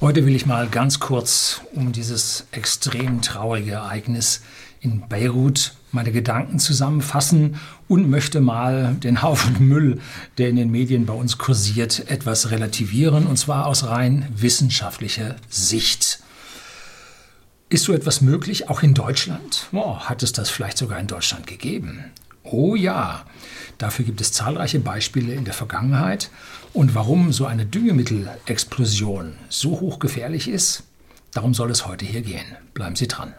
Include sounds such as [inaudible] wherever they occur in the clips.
Heute will ich mal ganz kurz um dieses extrem traurige Ereignis in Beirut meine Gedanken zusammenfassen und möchte mal den Haufen [laughs] Müll, der in den Medien bei uns kursiert, etwas relativieren, und zwar aus rein wissenschaftlicher Sicht. Ist so etwas möglich, auch in Deutschland? Oh, hat es das vielleicht sogar in Deutschland gegeben? Oh ja, dafür gibt es zahlreiche Beispiele in der Vergangenheit. Und warum so eine Düngemittelexplosion so hochgefährlich ist, darum soll es heute hier gehen. Bleiben Sie dran.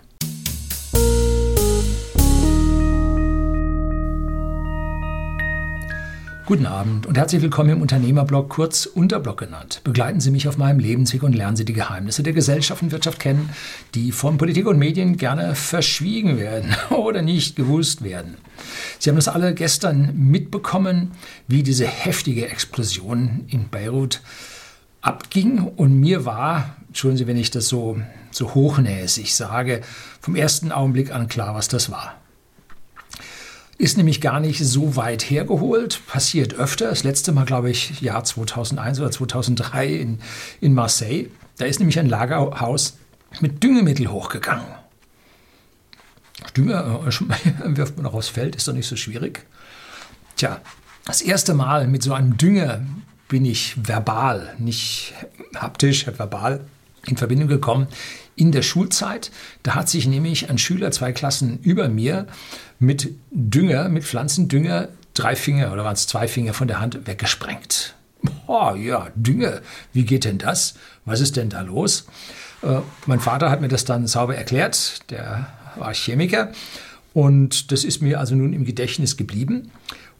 Guten Abend und herzlich willkommen im Unternehmerblog, kurz Unterblog genannt. Begleiten Sie mich auf meinem Lebensweg und lernen Sie die Geheimnisse der Gesellschaft und Wirtschaft kennen, die von Politik und Medien gerne verschwiegen werden [laughs] oder nicht gewusst werden. Sie haben das alle gestern mitbekommen, wie diese heftige Explosion in Beirut abging und mir war, entschuldigen Sie, wenn ich das so, so hochnäsig sage, vom ersten Augenblick an klar, was das war. Ist nämlich gar nicht so weit hergeholt, passiert öfter. Das letzte Mal, glaube ich, Jahr 2001 oder 2003 in, in Marseille. Da ist nämlich ein Lagerhaus mit Düngemittel hochgegangen. Dünger äh, [laughs] wirft man auch aufs Feld, ist doch nicht so schwierig. Tja, das erste Mal mit so einem Dünger bin ich verbal, nicht haptisch, verbal in Verbindung gekommen in der Schulzeit. Da hat sich nämlich ein Schüler zwei Klassen über mir mit Dünger, mit Pflanzendünger, drei Finger oder waren es zwei Finger von der Hand weggesprengt. Oh ja, Dünger, wie geht denn das? Was ist denn da los? Äh, mein Vater hat mir das dann sauber erklärt, der war Chemiker und das ist mir also nun im Gedächtnis geblieben.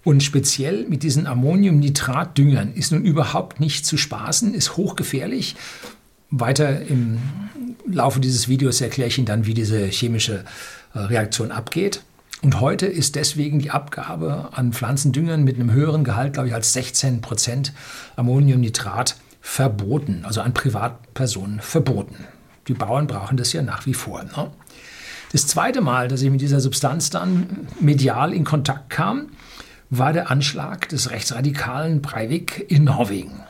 Und speziell mit diesen Ammoniumnitratdüngern ist nun überhaupt nicht zu spaßen, ist hochgefährlich. Weiter im Laufe dieses Videos erkläre ich Ihnen dann, wie diese chemische äh, Reaktion abgeht. Und heute ist deswegen die Abgabe an Pflanzendüngern mit einem höheren Gehalt, glaube ich, als 16 Prozent Ammoniumnitrat verboten, also an Privatpersonen verboten. Die Bauern brauchen das ja nach wie vor. Ne? Das zweite Mal, dass ich mit dieser Substanz dann medial in Kontakt kam, war der Anschlag des rechtsradikalen Breivik in Norwegen.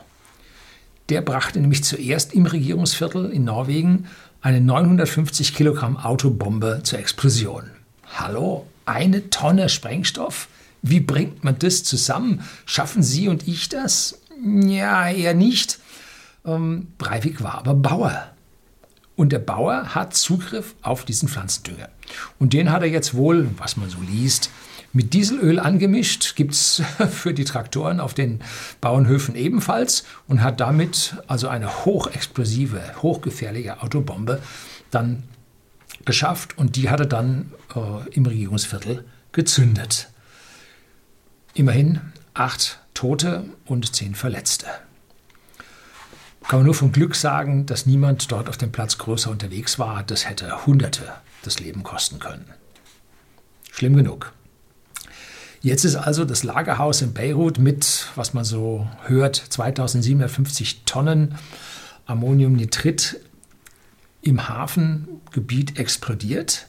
Der brachte nämlich zuerst im Regierungsviertel in Norwegen eine 950 Kilogramm Autobombe zur Explosion. Hallo, eine Tonne Sprengstoff? Wie bringt man das zusammen? Schaffen Sie und ich das? Ja, eher nicht. Ähm, Breivik war aber Bauer. Und der Bauer hat Zugriff auf diesen Pflanzendünger. Und den hat er jetzt wohl, was man so liest, mit Dieselöl angemischt, gibt es [laughs] für die Traktoren auf den Bauernhöfen ebenfalls und hat damit also eine hochexplosive, hochgefährliche Autobombe dann geschafft und die hat er dann äh, im Regierungsviertel gezündet. Immerhin acht Tote und zehn Verletzte. Kann man nur vom Glück sagen, dass niemand dort auf dem Platz größer unterwegs war. Das hätte Hunderte das Leben kosten können. Schlimm genug. Jetzt ist also das Lagerhaus in Beirut mit, was man so hört, 2750 Tonnen Ammoniumnitrit im Hafengebiet explodiert.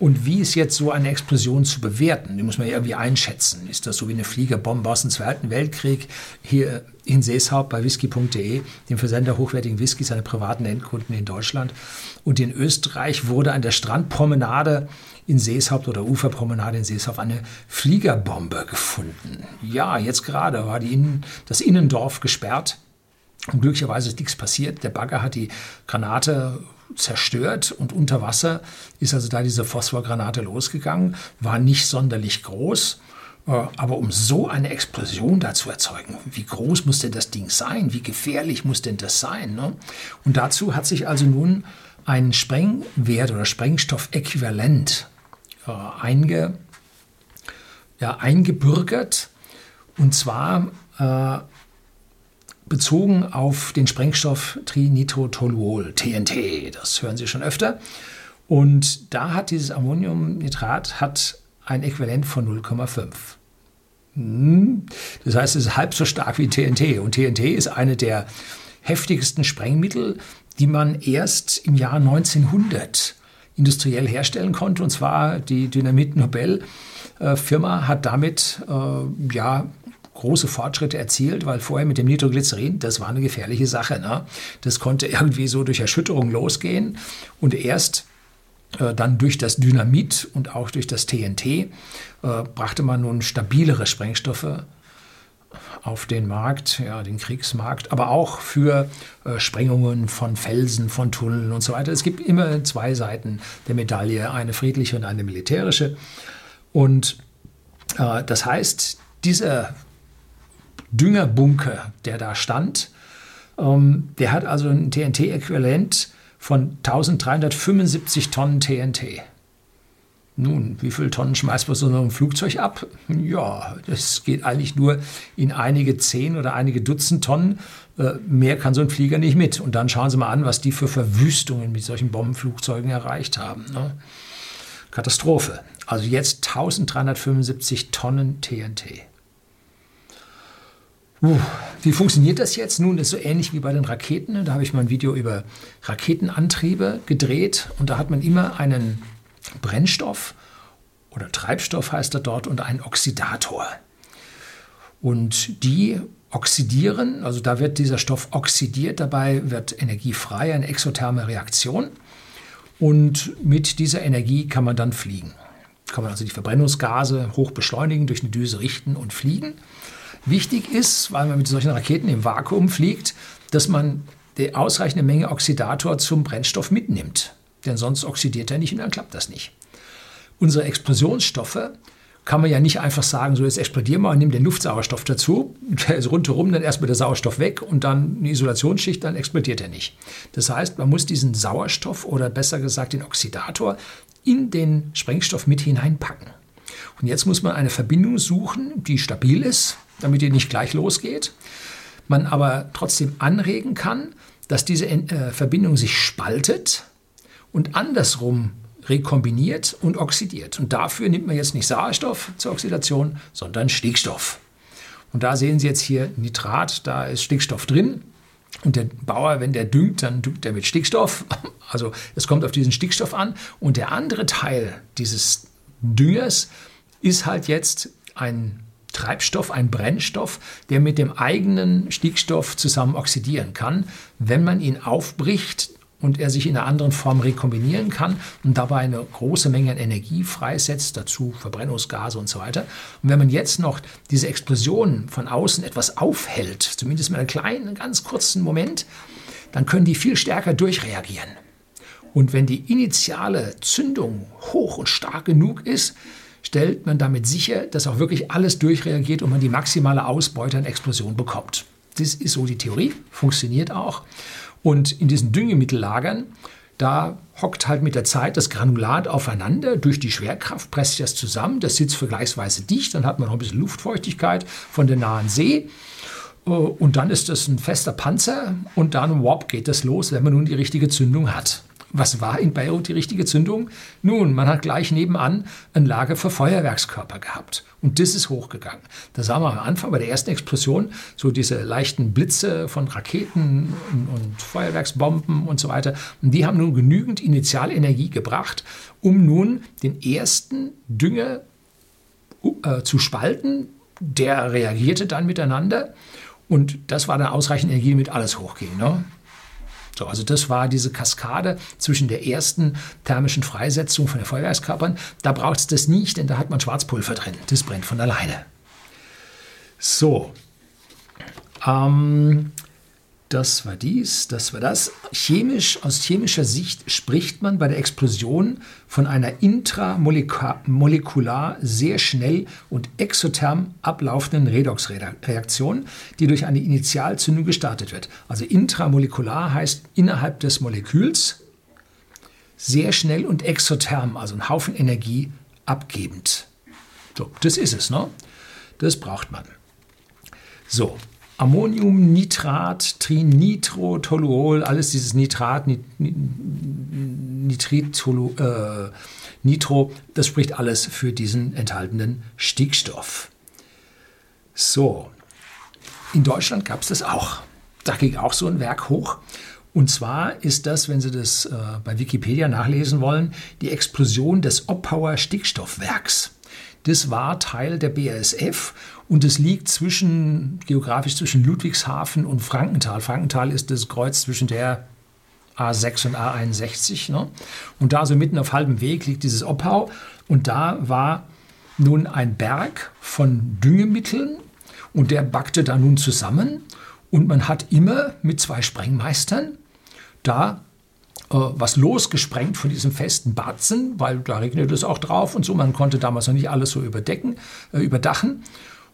Und wie ist jetzt so eine Explosion zu bewerten? Die muss man ja irgendwie einschätzen. Ist das so wie eine Fliegerbombe aus dem Zweiten Weltkrieg? Hier in Seeshaupt bei whisky.de, dem Versender hochwertigen Whiskys, seine privaten Endkunden in Deutschland. Und in Österreich wurde an der Strandpromenade in Seeshaupt oder Uferpromenade in Seeshaupt eine Fliegerbombe gefunden. Ja, jetzt gerade war Innen, das Innendorf gesperrt. Und glücklicherweise ist nichts passiert. Der Bagger hat die Granate zerstört und unter Wasser ist also da diese Phosphorgranate losgegangen, war nicht sonderlich groß. Äh, aber um so eine Explosion da zu erzeugen, wie groß muss denn das Ding sein? Wie gefährlich muss denn das sein? Ne? Und dazu hat sich also nun ein Sprengwert oder Sprengstoffäquivalent äh, einge, ja, eingebürgert. Und zwar äh, bezogen auf den Sprengstoff Trinitrotoluol, TNT. Das hören Sie schon öfter. Und da hat dieses Ammoniumnitrat hat ein Äquivalent von 0,5. Hm. Das heißt, es ist halb so stark wie TNT. Und TNT ist eine der heftigsten Sprengmittel, die man erst im Jahr 1900 industriell herstellen konnte. Und zwar die Dynamit Nobel Firma hat damit äh, ja große Fortschritte erzielt, weil vorher mit dem Nitroglycerin, das war eine gefährliche Sache. Ne? Das konnte irgendwie so durch Erschütterung losgehen und erst äh, dann durch das Dynamit und auch durch das TNT äh, brachte man nun stabilere Sprengstoffe auf den Markt, ja, den Kriegsmarkt, aber auch für äh, Sprengungen von Felsen, von Tunneln und so weiter. Es gibt immer zwei Seiten der Medaille, eine friedliche und eine militärische. Und äh, das heißt, dieser Düngerbunker, der da stand, ähm, der hat also ein TNT-Äquivalent von 1375 Tonnen TNT. Nun, wie viele Tonnen schmeißt man so ein Flugzeug ab? Ja, das geht eigentlich nur in einige zehn oder einige Dutzend Tonnen. Äh, mehr kann so ein Flieger nicht mit. Und dann schauen Sie mal an, was die für Verwüstungen mit solchen Bombenflugzeugen erreicht haben. Ne? Katastrophe. Also jetzt 1375 Tonnen TNT. Wie funktioniert das jetzt? Nun, ist so ähnlich wie bei den Raketen. Da habe ich mal ein Video über Raketenantriebe gedreht und da hat man immer einen Brennstoff oder Treibstoff heißt er dort und einen Oxidator. Und die oxidieren, also da wird dieser Stoff oxidiert, dabei wird Energie frei, eine exotherme Reaktion. Und mit dieser Energie kann man dann fliegen. Kann man also die Verbrennungsgase hoch beschleunigen, durch eine Düse richten und fliegen. Wichtig ist, weil man mit solchen Raketen im Vakuum fliegt, dass man die ausreichende Menge Oxidator zum Brennstoff mitnimmt. Denn sonst oxidiert er nicht und dann klappt das nicht. Unsere Explosionsstoffe kann man ja nicht einfach sagen, so jetzt explodieren wir und nehmen den Luftsauerstoff dazu. Der ist rundherum dann erstmal der Sauerstoff weg und dann eine Isolationsschicht, dann explodiert er nicht. Das heißt, man muss diesen Sauerstoff oder besser gesagt den Oxidator in den Sprengstoff mit hineinpacken. Und jetzt muss man eine Verbindung suchen, die stabil ist, damit die nicht gleich losgeht, man aber trotzdem anregen kann, dass diese äh, Verbindung sich spaltet und andersrum rekombiniert und oxidiert. Und dafür nimmt man jetzt nicht Sauerstoff zur Oxidation, sondern Stickstoff. Und da sehen Sie jetzt hier Nitrat, da ist Stickstoff drin. Und der Bauer, wenn der düngt, dann düngt er mit Stickstoff. [laughs] Also es kommt auf diesen Stickstoff an. Und der andere Teil dieses Düngers ist halt jetzt ein Treibstoff, ein Brennstoff, der mit dem eigenen Stickstoff zusammen oxidieren kann. Wenn man ihn aufbricht, und er sich in einer anderen Form rekombinieren kann und dabei eine große Menge an Energie freisetzt, dazu Verbrennungsgase und so weiter. Und wenn man jetzt noch diese Explosion von außen etwas aufhält, zumindest mit einem kleinen, ganz kurzen Moment, dann können die viel stärker durchreagieren. Und wenn die initiale Zündung hoch und stark genug ist, stellt man damit sicher, dass auch wirklich alles durchreagiert und man die maximale Ausbeute an Explosion bekommt. Das ist so die Theorie, funktioniert auch. Und in diesen Düngemittellagern, da hockt halt mit der Zeit das Granulat aufeinander. Durch die Schwerkraft presst sich das zusammen. Das sitzt vergleichsweise dicht. Dann hat man noch ein bisschen Luftfeuchtigkeit von der nahen See. Äh, und dann ist das ein fester Panzer und dann wop geht das los, wenn man nun die richtige Zündung hat. Was war in Beirut die richtige Zündung? Nun, man hat gleich nebenan ein Lager für Feuerwerkskörper gehabt. Und das ist hochgegangen. Da sah man am Anfang bei der ersten Explosion so diese leichten Blitze von Raketen und, Feuerwerksbomben und so weiter. Und die haben nun genügend Initialenergie gebracht, um nun den ersten Dünger äh, zu spalten. Der reagierte dann miteinander. Und das war dann ausreichend Energie, damit alles hochging. Ne? So, also das war diese Kaskade zwischen der ersten thermischen Freisetzung von den Feuerwerkskörpern. Da braucht es das nicht, denn da hat man Schwarzpulver drin. Das brennt von alleine. So, ähm, das war dies, das war das. Chemisch, aus chemischer Sicht spricht man bei der Explosion von einer intramolekular sehr schnell und exotherm ablaufenden Redoxreaktion, die durch eine Initialzündung gestartet wird. Also intramolekular heißt innerhalb des Moleküls sehr schnell und exotherm, also ein Haufen Energie abgebend. So, das ist es, ne? Das braucht man. So, Ammoniumnitrat, Trinitrotoluol, alles dieses Nitrat, Nitrit, äh, Nitro, das spricht alles für diesen enthaltenen Stickstoff. So, in Deutschland gab es das auch. Da ging auch so ein Werk hoch. Und zwar ist das, wenn Sie das äh, bei Wikipedia nachlesen wollen, die Explosion des Oppauer Stickstoffwerks. Das war Teil der BASF und es liegt zwischen, geografisch zwischen Ludwigshafen und Frankenthal. Frankenthal ist das Kreuz zwischen der A6 und A61. Ne? Und da so mitten auf halbem Weg liegt dieses Oppau. Und da war nun ein Berg von Düngemitteln und der backte da nun zusammen. Und man hat immer mit zwei Sprengmeistern da was losgesprengt von diesem festen Batzen, weil da regnet es auch drauf und so. Man konnte damals noch nicht alles so überdecken, äh, überdachen.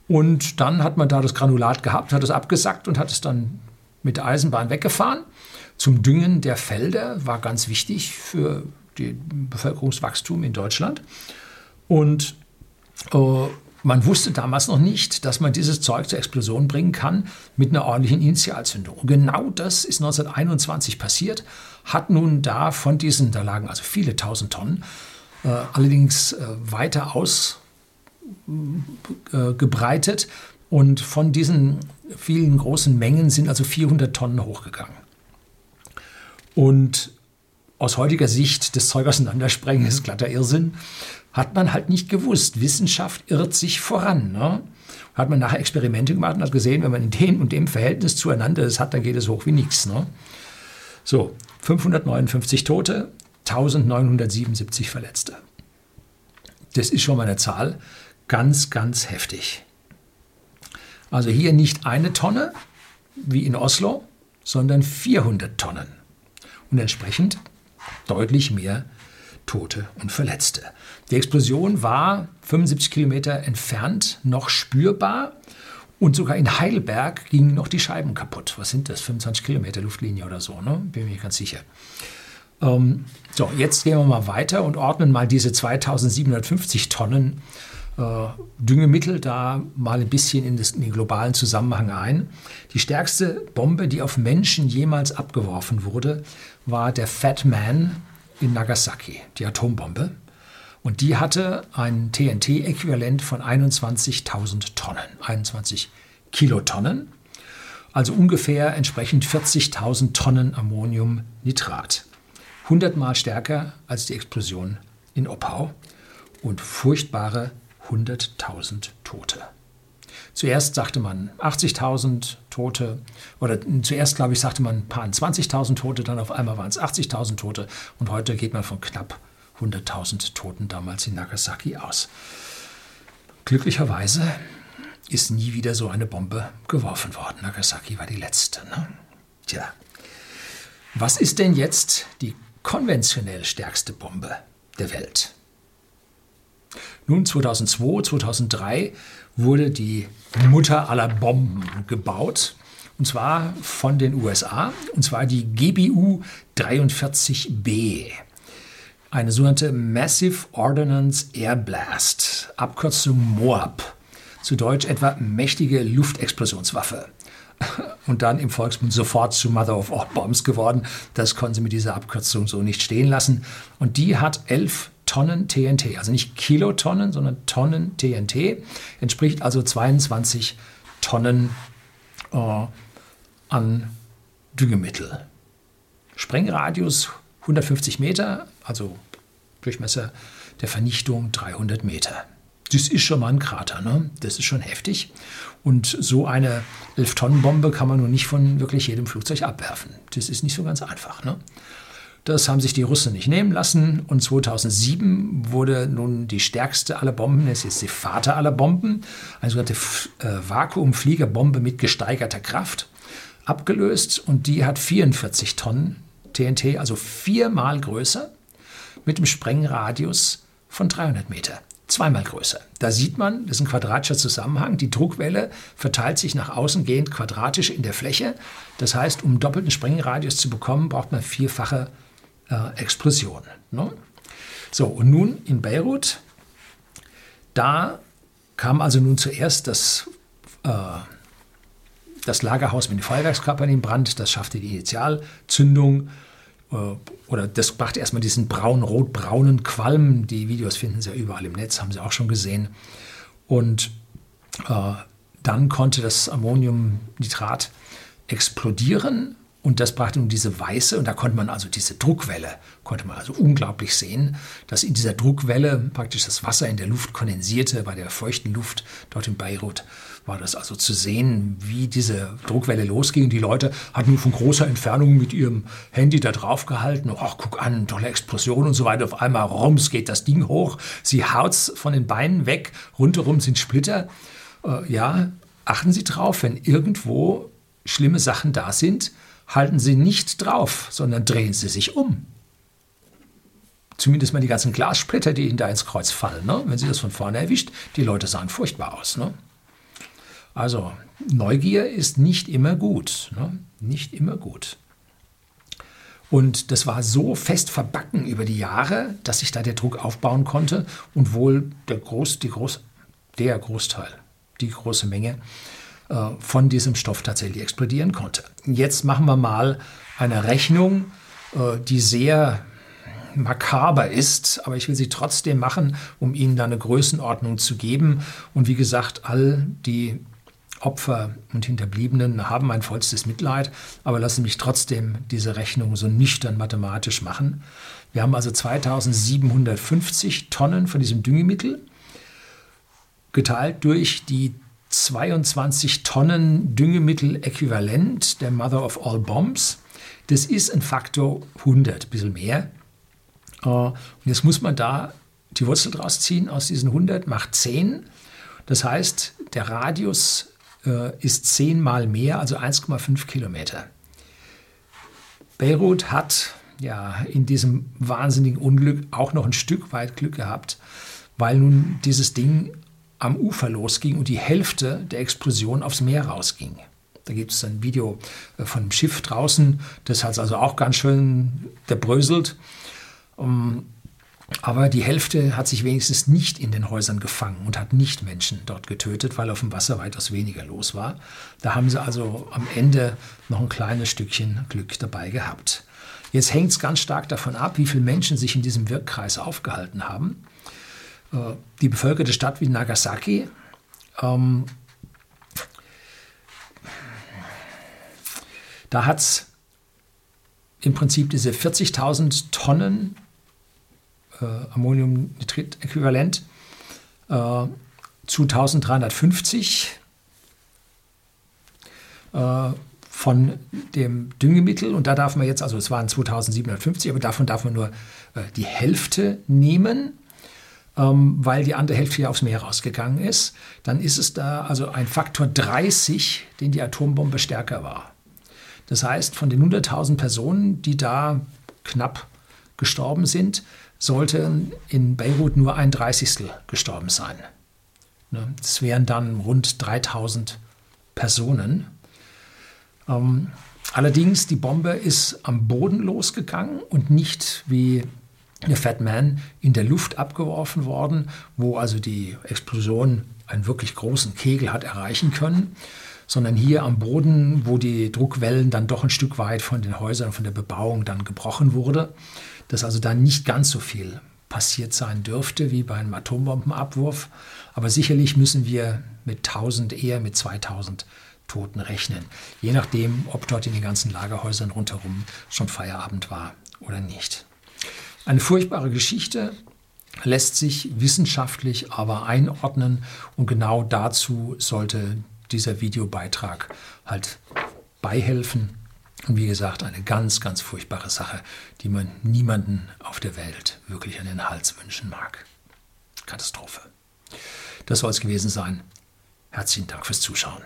Und dann hat man da das Granulat gehabt, hat es abgesackt und hat es dann mit der Eisenbahn weggefahren. Zum Düngen der Felder war ganz wichtig für den Bevölkerungswachstum in Deutschland. Und äh, man wusste damals noch nicht, dass man dieses Zeug zur Explosion bringen kann mit einer ordentlichen Initialzündung. Und genau das ist 1921 passiert, hat nun da von diesen, da lagen also viele tausend Tonnen, äh, allerdings äh, weiter ausgebreitet. Äh, und von diesen vielen großen Mengen sind also 400 Tonnen hochgegangen. Und aus heutiger Sicht das Zeug auseinandersprengen ist glatter Irrsinn hat man halt nicht gewusst. Wissenschaft irrt sich voran. Ne? Hat man nachher Experimente gemacht und hat gesehen, wenn man in dem und dem Verhältnis zueinander das hat, dann geht es hoch wie nichts. Ne? So, 559 Tote, 1977 Verletzte. Das ist schon mal eine Zahl. Ganz, ganz heftig. Also hier nicht eine Tonne, wie in Oslo, sondern 400 Tonnen. Und entsprechend deutlich mehr Tote und Verletzte. Die Explosion war 75 Kilometer entfernt noch spürbar und sogar in Heidelberg gingen noch die Scheiben kaputt. Was sind das? 25 Kilometer Luftlinie oder so, ne? bin mir nicht ganz sicher. Ähm, so, jetzt gehen wir mal weiter und ordnen mal diese 2750 Tonnen äh, Düngemittel da mal ein bisschen in, das, in den globalen Zusammenhang ein. Die stärkste Bombe, die auf Menschen jemals abgeworfen wurde, war der Fat Man in Nagasaki, die Atombombe. Und die hatte ein TNT-Äquivalent von 21.000 Tonnen, 21 Kilotonnen, also ungefähr entsprechend 40.000 Tonnen Ammoniumnitrat. 100 Mal stärker als die Explosion in Oppau und furchtbare 100.000 Tote. Zuerst sagte man 80.000 Tote, oder zuerst, glaube ich, sagte man ein paar 20.000 Tote, dann auf einmal waren es 80.000 Tote und heute geht man von knapp 100.000 Toten damals in Nagasaki aus. Glücklicherweise ist nie wieder so eine Bombe geworfen worden. Nagasaki war die letzte. Ne? Tja, was ist denn jetzt die konventionell stärkste Bombe der Welt? Nun, 2002, 2003 wurde die Mutter aller Bomben gebaut. Und zwar von den USA. Und zwar die GBU 43B. Eine sogenannte Massive Ordnance Air Blast. Abkürzung MOAB. Zu Deutsch etwa mächtige Luftexplosionswaffe. [laughs] Und dann im Volksmund sofort zu Mother of All Bombs geworden. Das konnten sie mit dieser Abkürzung so nicht stehen lassen. Und die hat elf Tonnen TNT, also nicht Kilotonnen, sondern Tonnen TNT, entspricht also 22 Tonnen äh, an Düngemittel. Sprengradius 150 Meter, also Durchmesser der Vernichtung 300 Meter. Das ist schon mal ein Krater, ne? das ist schon heftig. Und so eine 11-Tonnen-Bombe kann man nun nicht von wirklich jedem Flugzeug abwerfen. Das ist nicht so ganz einfach. Ne? Das haben sich die Russen nicht nehmen lassen und 2007 wurde nun die stärkste aller Bomben, es ist die Vater aller Bomben, eine sogenannte äh, Vakuumfliegerbombe mit gesteigerter Kraft, abgelöst und die hat 44 Tonnen TNT, also viermal größer, mit einem Sprengradius von 300 Meter. Zweimal größer. Da sieht man, das ist ein quadratischer Zusammenhang. Die Druckwelle verteilt sich nach außen gehend quadratisch in der Fläche. Das heißt, um doppelten Sprengradius zu bekommen, braucht man vierfache äh, Explosion. Ne? So, und nun in Beirut, da kam also nun zuerst das, äh, das Lagerhaus mit den Feuerwerkskörpern in Brand, das schaffte die Initialzündung äh, oder das brachte erstmal diesen braun-rot-braunen Qualm. Die Videos finden Sie ja überall im Netz, haben Sie auch schon gesehen. Und äh, dann konnte das Ammoniumnitrat explodieren Und das brachte nun diese weiße, und da konnte man also diese Druckwelle, konnte man also unglaublich sehen, dass in dieser Druckwelle praktisch das Wasser in der Luft kondensierte, bei der feuchten Luft dort in Beirut war das also zu sehen, wie diese Druckwelle losging. Die Leute hatten nur von großer Entfernung mit ihrem Handy da drauf gehalten. Ach, guck an, tolle Explosion und so weiter. Auf einmal rums geht das Ding hoch. Sie haut's von den Beinen weg. Rundherum sind Splitter. Äh, ja, achten Sie drauf, wenn irgendwo schlimme Sachen da sind, halten Sie nicht drauf, sondern drehen Sie sich um. Zumindest mal die ganzen Glassplitter, die Ihnen da ins Kreuz fallen. Ne? Wenn Sie das von vorne erwischt, die Leute sahen furchtbar aus. Ne? Also Neugier ist nicht immer gut. Ne? Nicht immer gut. Und das war so fest verbacken über die Jahre, dass sich da der Druck aufbauen konnte und wohl der, Groß, die Groß, der Großteil, die große Menge von diesem Stoff tatsächlich explodieren konnte. Jetzt machen wir mal eine Rechnung, äh, die sehr makaber ist, aber ich will sie trotzdem machen, um Ihnen da eine Größenordnung zu geben. Und wie gesagt, all die Opfer und Hinterbliebenen haben mein vollstes Mitleid, aber lassen mich trotzdem diese Rechnung so nüchtern mathematisch machen. Wir haben also 2750 Tonnen von diesem Düngemittel geteilt durch die 22 Tonnen Düngemittel-Äquivalent der Mother of All Bombs. Das ist ein Faktor 100, ein bisschen mehr. Äh, und jetzt muss man da die Wurzel draus ziehen aus diesen 100, macht 10. Das heißt, der Radius äh, ist zehnmal mehr, also 1,5 Kilometer. Beirut hat ja in diesem wahnsinnigen Unglück auch noch ein Stück weit Glück gehabt, weil nun dieses Ding am Ufer losging und die Hälfte der Explosion aufs Meer rausging. Da gibt es ein Video äh, von einem Schiff draußen, das hat also auch ganz schön gebröselt. Ähm, aber die Hälfte hat sich wenigstens nicht in den Häusern gefangen und hat nicht Menschen dort getötet, weil auf dem Wasser weitaus weniger los war. Da haben sie also am Ende noch ein kleines Stückchen Glück dabei gehabt. Jetzt hängt es ganz stark davon ab, wie viele Menschen sich in diesem Wirkkreis aufgehalten haben. Äh, die bevölkerte Stadt wie Nagasaki ähm, da hat es im Prinzip diese 40.000 Tonnen äh, Ammoniumnitrit-Äquivalent äh, zu 1350 äh, von dem Düngemittel. Und da darf man jetzt, also es waren 2750, aber davon darf man nur äh, die Hälfte nehmen ähm, weil die andere Hälfte ja aufs Meer rausgegangen ist, dann ist es da also ein Faktor 30, den die Atombombe stärker war. Das heißt, von den 100.000 Personen, die da knapp gestorben sind, sollten in Beirut nur ein Dreißigstel gestorben sein. Ne, das wären dann rund 3000 Personen. Ähm, allerdings, die Bombe ist am Boden losgegangen und nicht wie der Fat Man in der Luft abgeworfen worden, wo also die Explosion einen wirklich großen Kegel hat erreichen können, sondern hier am Boden, wo die Druckwellen dann doch ein Stück weit von den Häusern, von der Bebauung dann gebrochen wurde dass also da nicht ganz so viel passiert sein dürfte wie bei einem Atombombenabwurf. Aber sicherlich müssen wir mit 1000, eher mit 2000 Toten rechnen. Je nachdem, ob dort in den ganzen Lagerhäusern rundherum schon Feierabend war oder nicht. Eine furchtbare Geschichte lässt sich wissenschaftlich aber einordnen und genau dazu sollte dieser Videobeitrag halt beihelfen. Und wie gesagt, eine ganz, ganz furchtbare Sache, die man niemanden auf der Welt wirklich an den Hals wünschen mag. Katastrophe. Das soll es gewesen sein. Herzlichen Dank fürs Zuschauen.